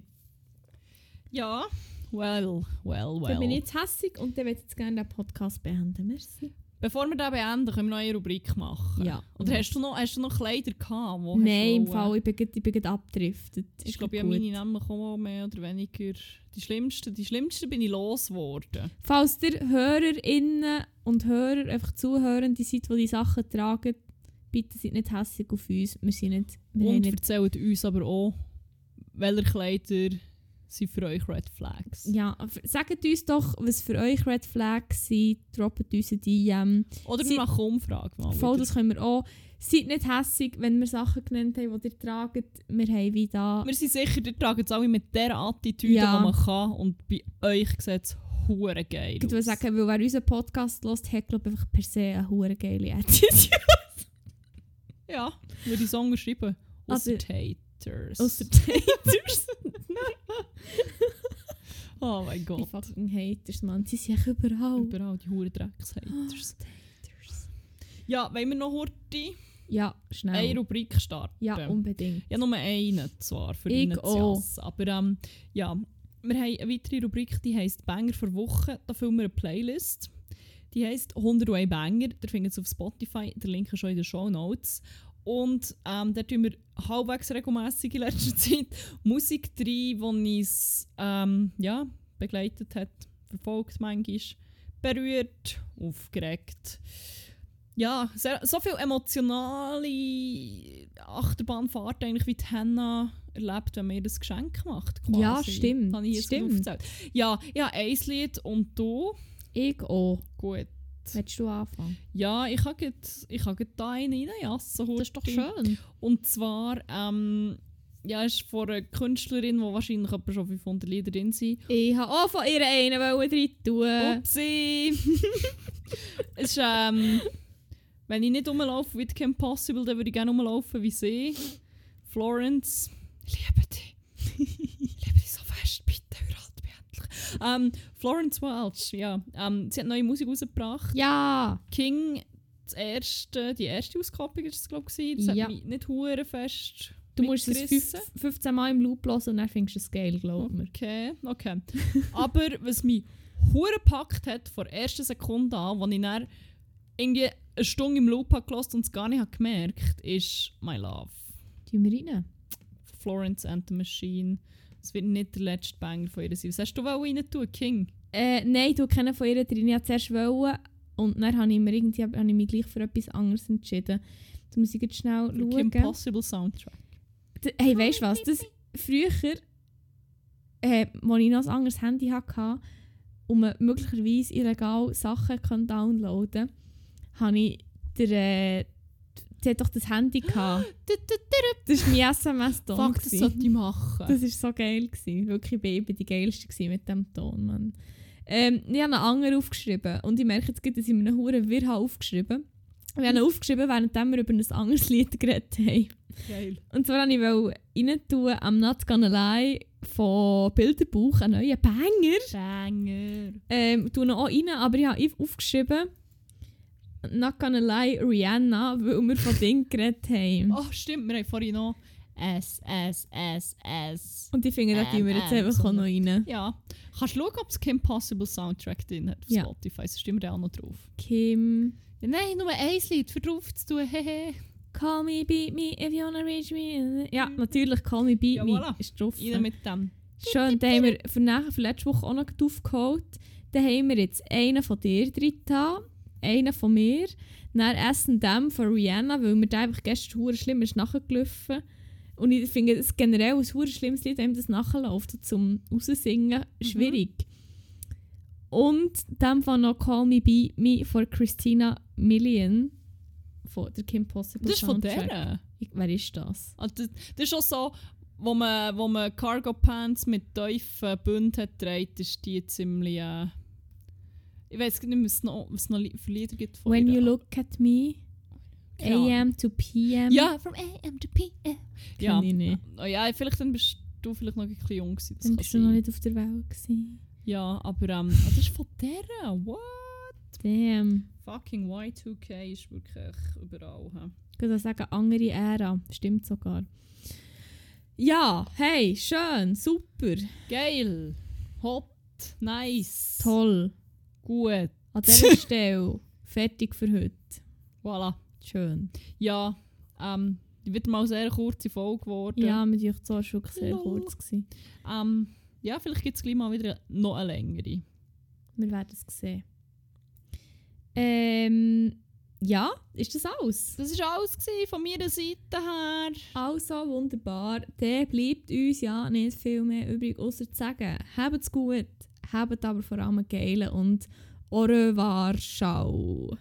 Ja, well, well, well. Dann bin ich jetzt hässig und dann würde ich jetzt gerne den Podcast beenden. Merci. Bevor wir den beenden, können wir noch eine Rubrik machen. Ja. Oder hast du noch, hast du noch Kleider gehabt? Wo Nein, im Fall, ich bin, ich bin abgedriftet. Ich glaube, ich habe meine nämlich auch mehr oder weniger... Die schlimmsten, die schlimmsten bin ich losgeworden. Falls ihr HörerInnen und Hörer, einfach Zuhörende seid, die die Sachen tragen, bitte seid nicht hässig auf uns. Wir sind nicht... Wir Und nicht erzählt uns aber auch, welche Kleider sind für euch Red Flags. ja, sagt uns doch, was für euch Red Flags sind. Droppt uns eine DM. Oder wir machen eine Umfrage mal. Voll, wieder. das können wir auch. Seid nicht hässig, wenn wir Sachen genannt haben, die ihr tragt. Wir haben wie da... Wir sind sicher, ihr tragt es alle mit dieser Attitüde, Ja. die man kann. Und bei euch sieht es hure geil Ich würde sagen, weil wer unseren Podcast hört, hat glaube ich einfach per se eine hure geile Attitude. Ja, würde ich Song schreiben. Also- Ausser Haters. Ausser die Haters. Oh mein die Gott. fucking Haters, man. Sie sind echt überall. Überall die hure Drecks-Haters. Haters. Ja, wollen wir noch heute Ja, schnell. eine Rubrik starten? ja, unbedingt. Ja, nur einen zwar, für Ich jassen. Aber ähm, ja, wir haben eine weitere Rubrik, die heisst Banger für Woche. Da füllen wir eine Playlist. Die heisst 101 Banger. Der findet es auf Spotify. Der Link ist schon in den Show Notes. Und ähm, da tun wir halbwegs regelmässig in letzter Zeit Musik rein, die uns ähm, ja, begleitet hat, verfolgt manchmal, berührt, aufgeregt. Ja, sehr, so viel emotionale Achterbahnfahrt eigentlich wie die Hannah erlebt, wenn man ihr das Geschenk macht. Quasi. Ja, stimmt, Habe ich jetzt stimmt. Ja, ja, ein Lied und du. Ich auch. Gut. Willst du anfangen? Ja, ich habe grad- ich habe da einen reinjassen. Das ist doch schön. Und zwar, ähm, ja, ist von einer Künstlerin, die wahrscheinlich etwa schon 500 Lieder drin sind. Ich wollte auch von ihr einen rein tun. Upsi! es ist, ähm, wenn ich nicht rumlaufe wie Kim Possible, dann würde ich gerne rumlaufen wie sie. Florence, ich liebe dich. ich liebe dich so fest, bitte. Ähm, Florence Welch, ja. Ähm, sie hat neue Musik rausgebracht. Ja! King, das erste, die erste Auskopplung war es, glaube ich. Das Ja. hat mich nicht hure fest Du musst es mitgerissen. fünf, 15 Mal im Loop hören und dann findest du es geil, glaub mir. Okay, okay. Aber was mich hure gepackt hat, von der ersten Sekunde an, als ich dann irgendwie eine Stunde im Loop habe und es gar nicht habe gemerkt ist «My Love». Tun wir rein. Florence and the Machine. Es wird nicht der letzte Banger von ihr sein. Was hast du rein tun, King? Äh, nein, du kenne von ihr drin. Ich wollte zuerst wollen und dann habe ich, mir irgendwie, habe ich mich gleich für etwas anderes entschieden. Da muss ich jetzt schnell Der Kim schauen. Possible Soundtrack. D- Hey, weißt du was? Das, früher, äh, als ich noch ein anderes Handy hatte, um möglicherweise illegal Sachen kann downloaden konnte, habe ich der, äh, sie hat doch das Handy gehabt. Das war mein SMS-Ton. Fuck, das gewesen. sollte ich machen. Das war so geil. Gewesen. Wirklich, eben die geilste mit dem Ton, Mann. Ähm, ich habe einen anderen aufgeschrieben und ich merke jetzt dass ich mir einen Huren Wirr habe aufgeschrieben Wir haben ihn aufgeschrieben, während wir über ein anderes Lied geredet haben. Geil. Und zwar wollte ich rein tun, «I'm not gonna lie» von Bilderbuch, einen neuen Banger. Banger. Ähm, tue ihn auch rein, aber ich habe aufgeschrieben «Not gonna lie» Rihanna, weil wir von Ding geredet haben. Oh, stimmt, wir haben vorhin noch S, S, S, S. Und ich finde, da tun wir jetzt einfach auch noch rein. Ja. Kannst du schauen, ob es Kim Possible Soundtrack drin hat auf Ja. Spotify? Sonst stimmen wir auch noch drauf. Kim... Ja, nein, nur ein Lied für drauf zu tun. Hehe. Call me, beat me, if you wanna reach me. Ja, natürlich, Call me, beat Ja, me. voilà. Ist drauf. Rein mit dem. Schön, dann haben wir für, nachher, für letzte Woche auch noch aufgeholt. Dann haben wir jetzt einen von dir drin, getan, einen von mir, dann S&M von Rihanna, weil mir der einfach gestern hure schlimm ist nachgelaufen. Und ich finde es generell ein super schlimmes Lied, wenn das nachläuft, zum Raussingen schwierig. Und dann von noch Call Me Be Me von Christina Million von der Kim Possible Das ist von der. Wer ist das? Also das, das ist auch so, wo man, wo man Cargo Pants mit tiefen Bünden trägt, ist die ziemlich. Äh, ich weiß nicht mehr, was es noch, was noch für Lieder gibt von When ihr. You Look at Me. AM to PM. Ja, from AM to PM. Ja. Ich nicht. Oh, ja, vielleicht dann bist du vielleicht noch ein bisschen jung gewesen. Das Dann bist du noch nicht auf der Welt gewesen. Ja, aber ähm, das ist von der. What? Damn. Fucking Y2K ist wirklich überall. He? Ich würde sagen, andere Ära. Stimmt sogar. Ja, hey, schön, super, Geil. Hot. Nice. toll. Gut. An dieser Stelle fertig für heute. Voilà. Schön. Ja, ähm, wird mal eine sehr kurze Folge geworden. Ja, mit euch war wirklich sehr Lol. kurz. Gewesen. Ähm, ja, vielleicht gibt es gleich mal wieder noch eine längere. Wir werden es sehen. Ähm, ja, ist das alles? Das war alles von meiner Seite her. Also wunderbar. Dann bleibt uns ja nicht viel mehr übrig, außer zu sagen, habt's gut, habt aber vor allem geile und au revoir, ciao.